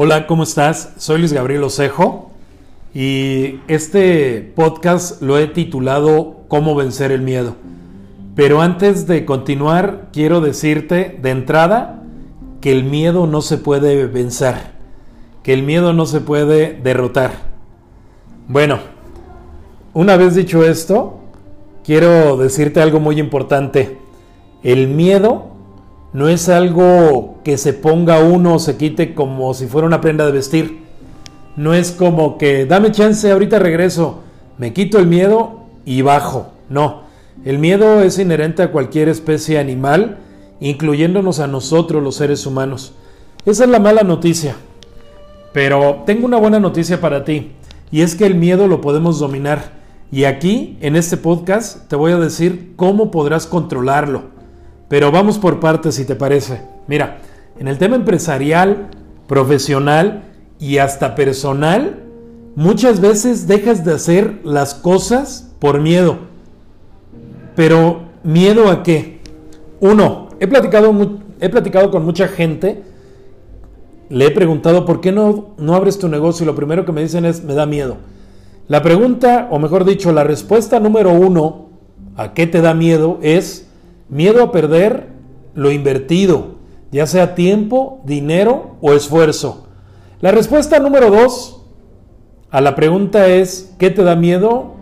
Hola, ¿cómo estás? Soy Luis Gabriel Osejo y este podcast lo he titulado Cómo vencer el miedo. Pero antes de continuar, quiero decirte de entrada que el miedo no se puede vencer, que el miedo no se puede derrotar. Bueno, una vez dicho esto, quiero decirte algo muy importante. El miedo no es algo que se ponga uno o se quite como si fuera una prenda de vestir. No es como que dame chance, ahorita regreso, me quito el miedo y bajo. No, el miedo es inherente a cualquier especie animal, incluyéndonos a nosotros los seres humanos. Esa es la mala noticia. Pero tengo una buena noticia para ti, y es que el miedo lo podemos dominar. Y aquí, en este podcast, te voy a decir cómo podrás controlarlo. Pero vamos por partes si te parece. Mira, en el tema empresarial, profesional y hasta personal, muchas veces dejas de hacer las cosas por miedo. Pero miedo a qué? Uno, he platicado, he platicado con mucha gente, le he preguntado por qué no, no abres tu negocio y lo primero que me dicen es me da miedo. La pregunta, o mejor dicho, la respuesta número uno a qué te da miedo es Miedo a perder lo invertido, ya sea tiempo, dinero o esfuerzo. La respuesta número dos a la pregunta es, ¿qué te da miedo?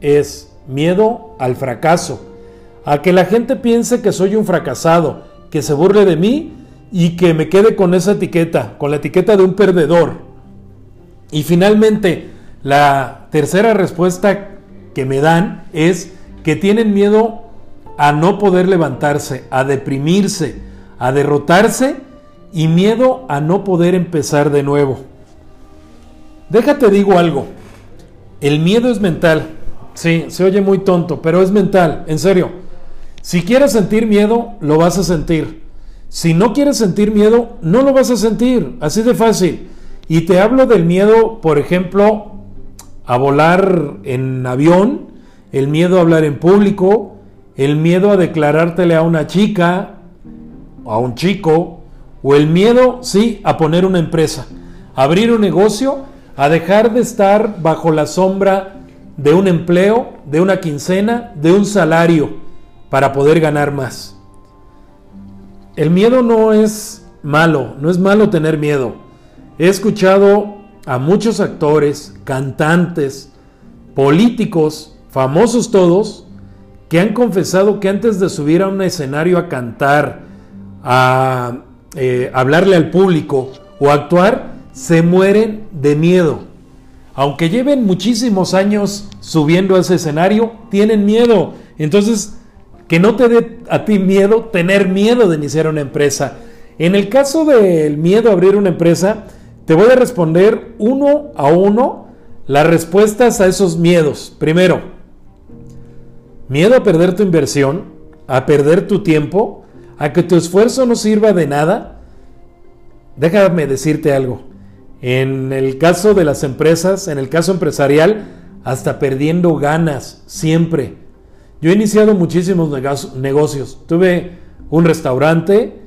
Es miedo al fracaso, a que la gente piense que soy un fracasado, que se burle de mí y que me quede con esa etiqueta, con la etiqueta de un perdedor. Y finalmente, la tercera respuesta que me dan es que tienen miedo a no poder levantarse, a deprimirse, a derrotarse y miedo a no poder empezar de nuevo. Déjate digo algo, el miedo es mental. Sí, se oye muy tonto, pero es mental, en serio. Si quieres sentir miedo, lo vas a sentir. Si no quieres sentir miedo, no lo vas a sentir, así de fácil. Y te hablo del miedo, por ejemplo, a volar en avión, el miedo a hablar en público, el miedo a declarártele a una chica, a un chico, o el miedo, sí, a poner una empresa, a abrir un negocio, a dejar de estar bajo la sombra de un empleo, de una quincena, de un salario, para poder ganar más. El miedo no es malo, no es malo tener miedo. He escuchado a muchos actores, cantantes, políticos, famosos todos, que han confesado que antes de subir a un escenario a cantar, a eh, hablarle al público o actuar, se mueren de miedo. Aunque lleven muchísimos años subiendo a ese escenario, tienen miedo. Entonces, que no te dé a ti miedo tener miedo de iniciar una empresa. En el caso del miedo a abrir una empresa, te voy a responder uno a uno las respuestas a esos miedos. Primero, Miedo a perder tu inversión, a perder tu tiempo, a que tu esfuerzo no sirva de nada. Déjame decirte algo. En el caso de las empresas, en el caso empresarial, hasta perdiendo ganas, siempre. Yo he iniciado muchísimos negocios. Tuve un restaurante,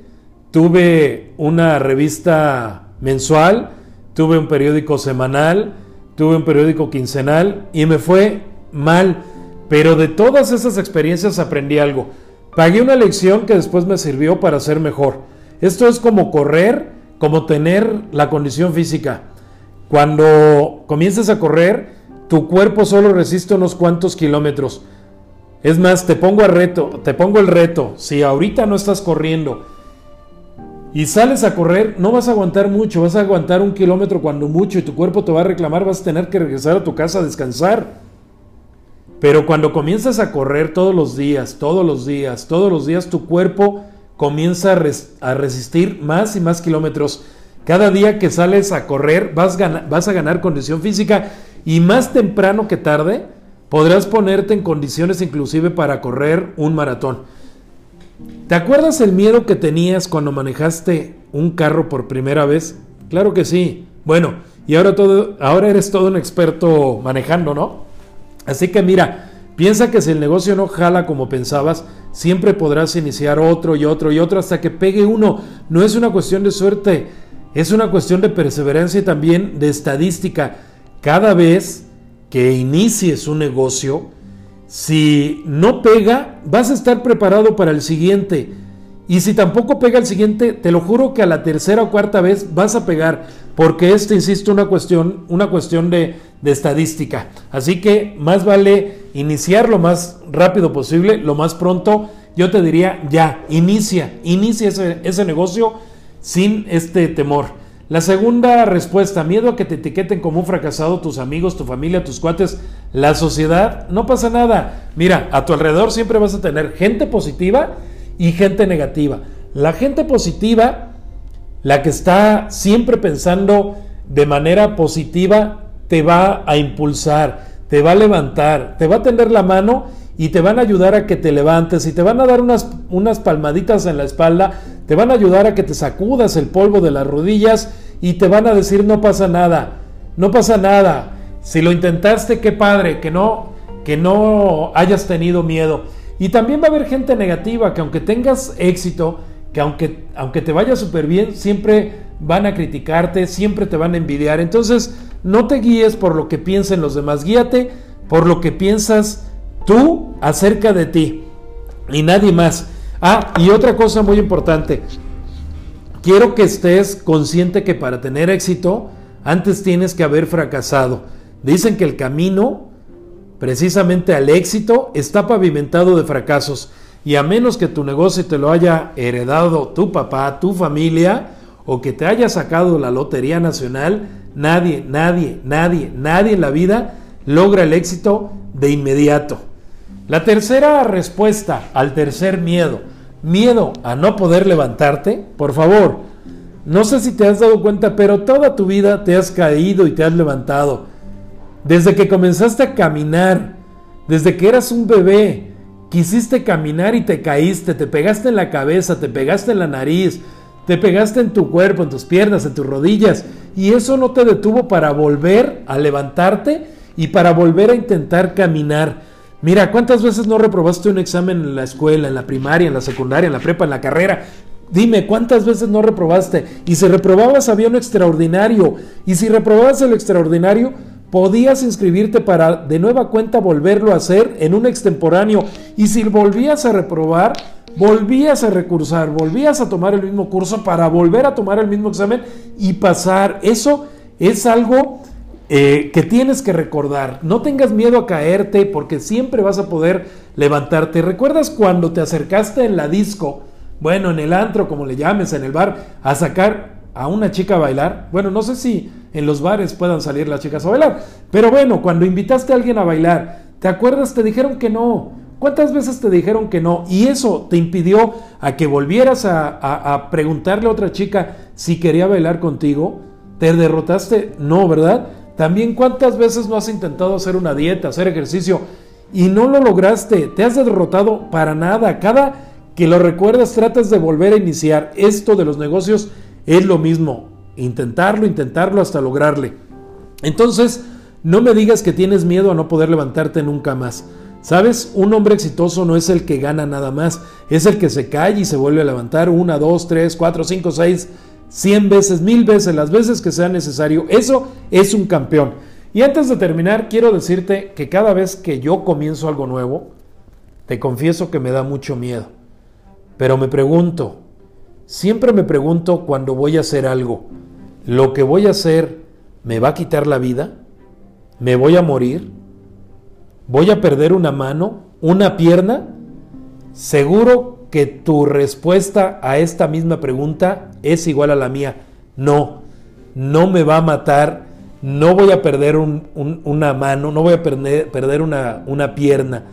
tuve una revista mensual, tuve un periódico semanal, tuve un periódico quincenal y me fue mal pero de todas esas experiencias aprendí algo. Pagué una lección que después me sirvió para ser mejor. Esto es como correr, como tener la condición física. Cuando comiences a correr, tu cuerpo solo resiste unos cuantos kilómetros. Es más, te pongo a reto, te pongo el reto. Si ahorita no estás corriendo y sales a correr, no vas a aguantar mucho, vas a aguantar un kilómetro cuando mucho y tu cuerpo te va a reclamar, vas a tener que regresar a tu casa a descansar. Pero cuando comienzas a correr todos los días, todos los días, todos los días, tu cuerpo comienza a, resistir más y más kilómetros. Cada día que sales a correr vas, a ganar condición física y más temprano que tarde podrás ponerte en condiciones inclusive para correr un maratón. ¿Te acuerdas el miedo que tenías cuando manejaste un carro por primera vez? Claro que sí. Bueno, y ahora, ahora eres todo un experto manejando, ¿no? Así que mira, piensa que si el negocio no jala como pensabas, siempre podrás iniciar otro y otro y otro hasta que pegue uno. No es una cuestión de suerte. es una cuestión de perseverancia y también de estadística. Cada vez que inicies un negocio, si no pega, vas a estar preparado para el siguiente. Y si tampoco pega el siguiente, te lo juro que a la tercera o cuarta vez vas a pegar, porque esto, insisto, una cuestión, una cuestión de, de estadística. Así que más vale iniciar lo más rápido posible, lo más pronto. Yo te diría, ya, inicia, inicia ese, ese negocio sin este temor. La segunda respuesta, miedo a que te etiqueten como un fracasado tus amigos, tu familia, tus cuates, la sociedad, no pasa nada. Mira, a tu alrededor siempre vas a tener gente positiva y gente negativa. La gente positiva, la que está siempre pensando de manera positiva, te va a impulsar, te va a levantar, te va a tender la mano y te van a ayudar a que te levantes y te van a dar unas, unas palmaditas en la espalda, te van a ayudar a que te sacudas el polvo de las rodillas y te van a decir no pasa nada, no pasa nada. Si lo intentaste, qué padre, que no, que no hayas tenido miedo. Y también va a haber gente negativa que aunque tengas éxito, que aunque, aunque te vaya súper bien, siempre van a criticarte, siempre te van a envidiar. Entonces, no te guíes por lo que piensen los demás, guíate por lo que piensas tú acerca de ti y nadie más. Ah, y otra cosa muy importante, quiero que estés consciente que para tener éxito, antes tienes que haber fracasado. Dicen que el camino, precisamente al éxito, está pavimentado de fracasos. Y a menos que tu negocio te lo haya heredado tu papá, tu familia, o que te haya sacado la Lotería Nacional, nadie, nadie, nadie, nadie en la vida logra el éxito de inmediato. La tercera respuesta al tercer miedo, miedo a no poder levantarte, por favor, no sé si te has dado cuenta, pero toda tu vida te has caído y te has levantado. Desde que comenzaste a caminar, desde que eras un bebé, quisiste caminar y te caíste, te pegaste en la cabeza, te pegaste en la nariz, te pegaste en tu cuerpo, en tus piernas, en tus rodillas, y eso no te detuvo para volver a levantarte y para volver a intentar caminar. Mira, ¿cuántas veces no reprobaste un examen en la escuela, en la primaria, en la secundaria, en la prepa, en la carrera? Dime, ¿cuántas veces no reprobaste? Y si reprobabas había un extraordinario. Y si reprobabas el extraordinario, podías inscribirte para de nueva cuenta volverlo a hacer en un extemporáneo. Y si volvías a reprobar, volvías a recursar, volvías a tomar el mismo curso para volver a tomar el mismo examen y pasar. Eso es algo eh, que tienes que recordar. No tengas miedo a caerte porque siempre vas a poder levantarte. ¿Recuerdas cuando te acercaste en la disco, bueno, en el antro, como le llames, en el bar, a sacar a una chica a bailar? Bueno, no sé si en los bares puedan salir las chicas a bailar, pero bueno, cuando invitaste a alguien a bailar, ¿te acuerdas? Te dijeron que no. ¿Cuántas veces te dijeron que no? Y eso te impidió a que volvieras a, preguntarle a otra chica si quería bailar contigo. ¿Te derrotaste? No, ¿verdad? También cuántas veces no has intentado hacer una dieta, hacer ejercicio y no lo lograste. Te has derrotado para nada. Cada que lo recuerdas tratas de volver a iniciar. Esto de los negocios es lo mismo. Intentarlo, intentarlo hasta lograrle. Entonces, no me digas que tienes miedo a no poder levantarte nunca más. ¿Sabes? Un hombre exitoso no es el que gana nada más, es el que se cae y se vuelve a levantar una, dos, tres, cuatro, cinco, seis, cien veces, mil veces, las veces que sea necesario. Eso es un campeón. Y antes de terminar, quiero decirte que cada vez que yo comienzo algo nuevo, te confieso que me da mucho miedo. Pero me pregunto, siempre me pregunto cuando voy a hacer algo, ¿lo que voy a hacer me va a quitar la vida? ¿Me voy a morir? ¿Voy a perder una mano? ¿Una pierna? Seguro que tu respuesta a esta misma pregunta es igual a la mía. No, no me va a matar, no voy a perder una mano, no voy a perder, una, una pierna,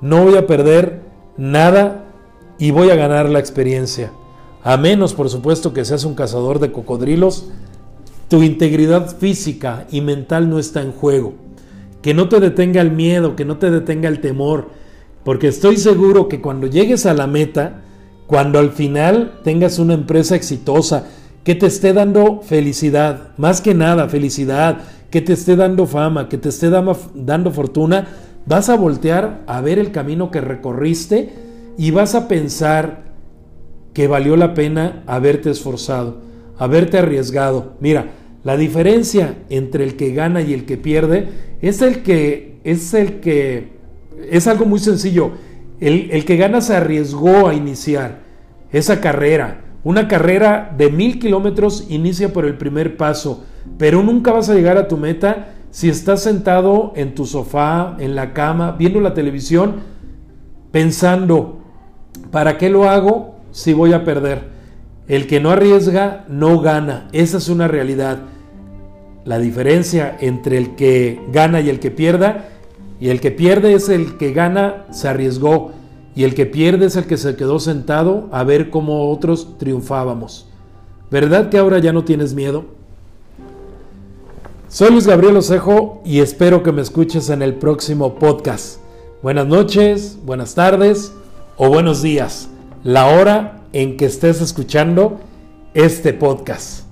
no voy a perder nada y voy a ganar la experiencia. A menos, por supuesto, que seas un cazador de cocodrilos, tu integridad física y mental no está en juego que no te detenga el miedo, que no te detenga el temor, porque estoy seguro que cuando llegues a la meta, cuando al final tengas una empresa exitosa, que te esté dando felicidad, más que nada felicidad, que te esté dando fama, que te esté dando fortuna, vas a voltear a ver el camino que recorriste y vas a pensar que valió la pena haberte esforzado. haberte arriesgado. Mira, la diferencia entre el que gana y el que pierde es el que es el que es algo muy sencillo. El, el que gana se arriesgó a iniciar esa carrera. Una carrera de mil kilómetros inicia por el primer paso, pero nunca vas a llegar a tu meta si estás sentado en tu sofá, en la cama, viendo la televisión, pensando, ¿para qué lo hago si voy a perder? El que no arriesga no gana. Esa es una realidad. La diferencia entre el que gana y el que pierda, y el que pierde es el que gana, se arriesgó, y el que pierde es el que se quedó sentado a ver cómo otros triunfábamos. ¿Verdad que ahora ya no tienes miedo? Soy Luis Gabriel Osejo y espero que me escuches en el próximo podcast. Buenas noches, buenas tardes o buenos días. La hora en que estés escuchando este podcast.